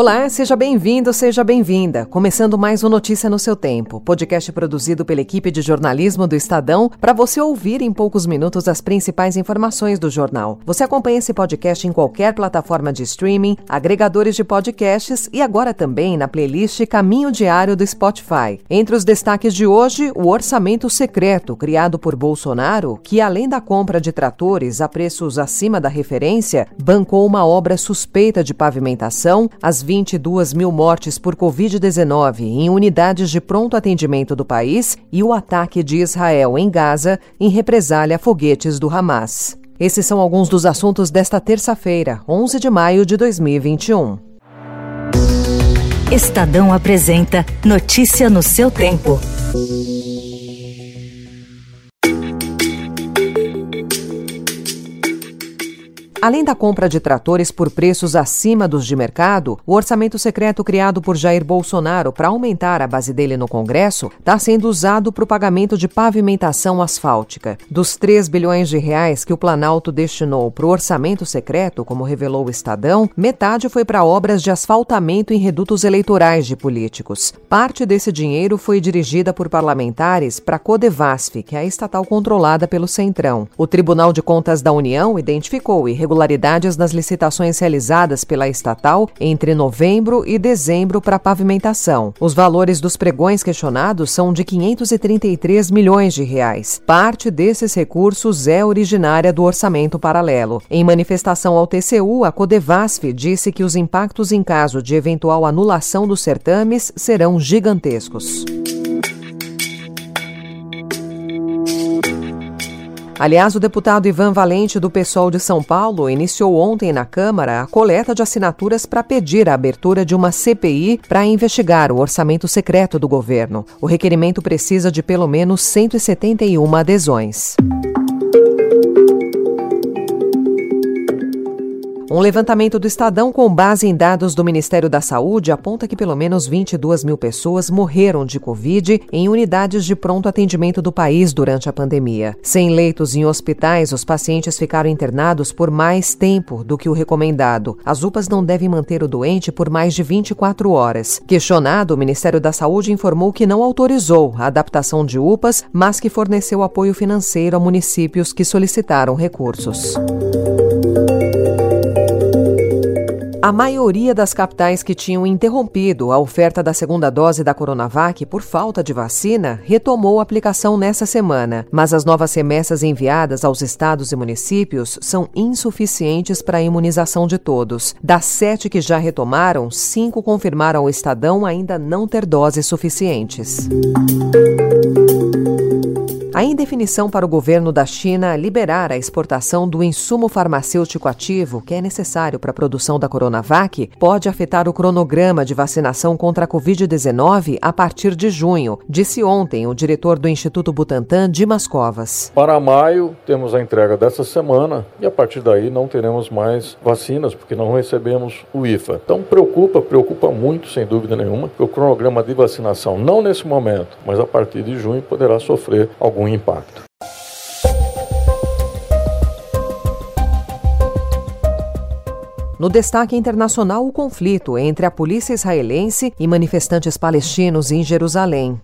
Olá, seja bem-vindo, seja bem-vinda. Começando mais um Notícia no seu tempo, podcast produzido pela equipe de jornalismo do Estadão para você ouvir em poucos minutos as principais informações do jornal. Você acompanha esse podcast em qualquer plataforma de streaming, agregadores de podcasts e agora também na playlist Caminho Diário do Spotify. Entre os destaques de hoje, o orçamento secreto criado por Bolsonaro, que além da compra de tratores a preços acima da referência, bancou uma obra suspeita de pavimentação, as 22 mil mortes por Covid-19 em unidades de pronto atendimento do país e o ataque de Israel em Gaza em represália a foguetes do Hamas. Esses são alguns dos assuntos desta terça-feira, 11 de maio de 2021. Estadão apresenta Notícia no seu tempo. Além da compra de tratores por preços acima dos de mercado, o orçamento secreto criado por Jair Bolsonaro para aumentar a base dele no Congresso está sendo usado para o pagamento de pavimentação asfáltica. Dos 3 bilhões de reais que o Planalto destinou para o orçamento secreto, como revelou o Estadão, metade foi para obras de asfaltamento em redutos eleitorais de políticos. Parte desse dinheiro foi dirigida por parlamentares para a Codevasf, que é a estatal controlada pelo Centrão. O Tribunal de Contas da União identificou e irregularidades nas licitações realizadas pela estatal entre novembro e dezembro para pavimentação. Os valores dos pregões questionados são de 533 milhões de reais. Parte desses recursos é originária do orçamento paralelo. Em manifestação ao TCU, a Codevasf disse que os impactos em caso de eventual anulação dos certames serão gigantescos. Aliás, o deputado Ivan Valente, do PSOL de São Paulo, iniciou ontem na Câmara a coleta de assinaturas para pedir a abertura de uma CPI para investigar o orçamento secreto do governo. O requerimento precisa de pelo menos 171 adesões. Um levantamento do Estadão com base em dados do Ministério da Saúde aponta que pelo menos 22 mil pessoas morreram de Covid em unidades de pronto atendimento do país durante a pandemia. Sem leitos em hospitais, os pacientes ficaram internados por mais tempo do que o recomendado. As UPAs não devem manter o doente por mais de 24 horas. Questionado, o Ministério da Saúde informou que não autorizou a adaptação de UPAs, mas que forneceu apoio financeiro a municípios que solicitaram recursos. A maioria das capitais que tinham interrompido a oferta da segunda dose da Coronavac por falta de vacina retomou a aplicação nessa semana, mas as novas remessas enviadas aos estados e municípios são insuficientes para a imunização de todos. Das sete que já retomaram, cinco confirmaram ao Estadão ainda não ter doses suficientes. A indefinição para o governo da China liberar a exportação do insumo farmacêutico ativo que é necessário para a produção da Coronavac pode afetar o cronograma de vacinação contra a Covid-19 a partir de junho, disse ontem o diretor do Instituto Butantan, Dimas Covas. Para maio, temos a entrega dessa semana e a partir daí não teremos mais vacinas, porque não recebemos o IFA. Então preocupa, preocupa muito, sem dúvida nenhuma, que o cronograma de vacinação, não nesse momento, mas a partir de junho, poderá sofrer algum impacto. No destaque internacional, o conflito entre a polícia israelense e manifestantes palestinos em Jerusalém.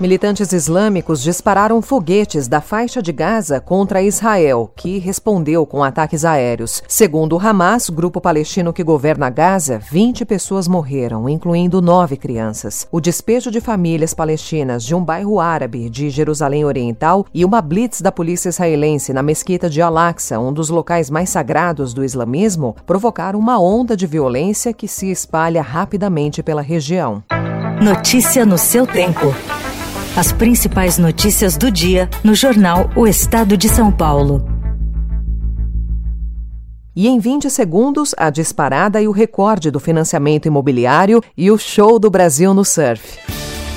Militantes islâmicos dispararam foguetes da faixa de Gaza contra Israel, que respondeu com ataques aéreos. Segundo o Hamas, grupo palestino que governa Gaza, 20 pessoas morreram, incluindo nove crianças. O despejo de famílias palestinas de um bairro árabe de Jerusalém Oriental e uma blitz da polícia israelense na mesquita de Al-Aqsa, um dos locais mais sagrados do islamismo, provocaram uma onda de violência que se espalha rapidamente pela região. Notícia no seu tempo. As principais notícias do dia no jornal O Estado de São Paulo. E em 20 segundos, a disparada e o recorde do financiamento imobiliário e o show do Brasil no surf.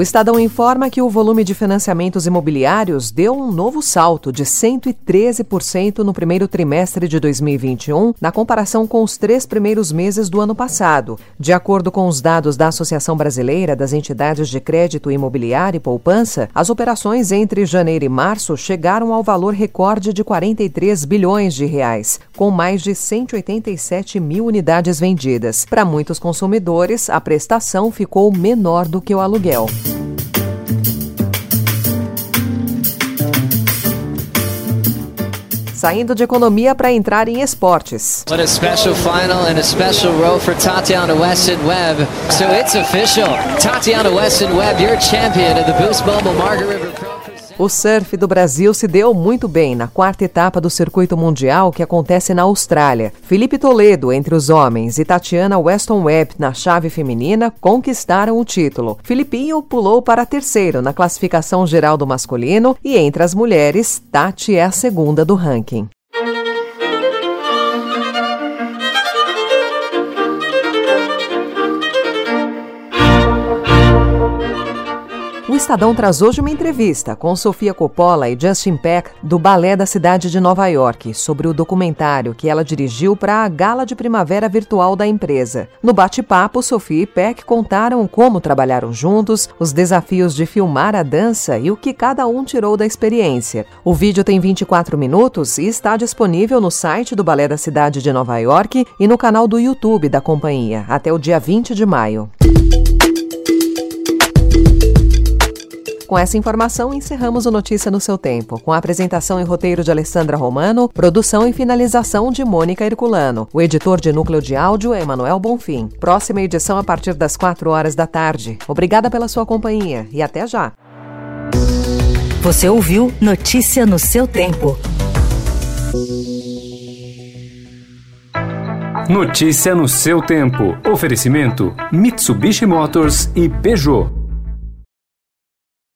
O Estadão informa que o volume de financiamentos imobiliários deu um novo salto de 113% no primeiro trimestre de 2021, na comparação com os três primeiros meses do ano passado. De acordo com os dados da Associação Brasileira das Entidades de Crédito Imobiliário e Poupança, as operações entre janeiro e março chegaram ao valor recorde de 43 bilhões de reais, com mais de 187 mil unidades vendidas. Para muitos consumidores, a prestação ficou menor do que o aluguel. Saindo de economia para entrar em esportes. What a special final and a special for Tatiana Weston Webb. So it's official. Tatiana Weston Webb, your champion of the Boost Margaret. O surf do Brasil se deu muito bem na quarta etapa do circuito mundial que acontece na Austrália. Felipe Toledo, entre os homens, e Tatiana Weston Webb, na chave feminina, conquistaram o título. Filipinho pulou para terceiro na classificação geral do masculino e, entre as mulheres, Tati é a segunda do ranking. Estadão traz hoje uma entrevista com Sofia Coppola e Justin Peck do Balé da Cidade de Nova York sobre o documentário que ela dirigiu para a gala de primavera virtual da empresa. No bate-papo, Sofia e Peck contaram como trabalharam juntos, os desafios de filmar a dança e o que cada um tirou da experiência. O vídeo tem 24 minutos e está disponível no site do Balé da Cidade de Nova York e no canal do YouTube da companhia até o dia 20 de maio. Com essa informação, encerramos o Notícia no seu tempo, com a apresentação e roteiro de Alessandra Romano, produção e finalização de Mônica Herculano. O editor de núcleo de áudio é Emanuel Bonfim. Próxima edição a partir das 4 horas da tarde. Obrigada pela sua companhia e até já. Você ouviu Notícia no seu tempo. Notícia no seu tempo. Oferecimento: Mitsubishi Motors e Peugeot.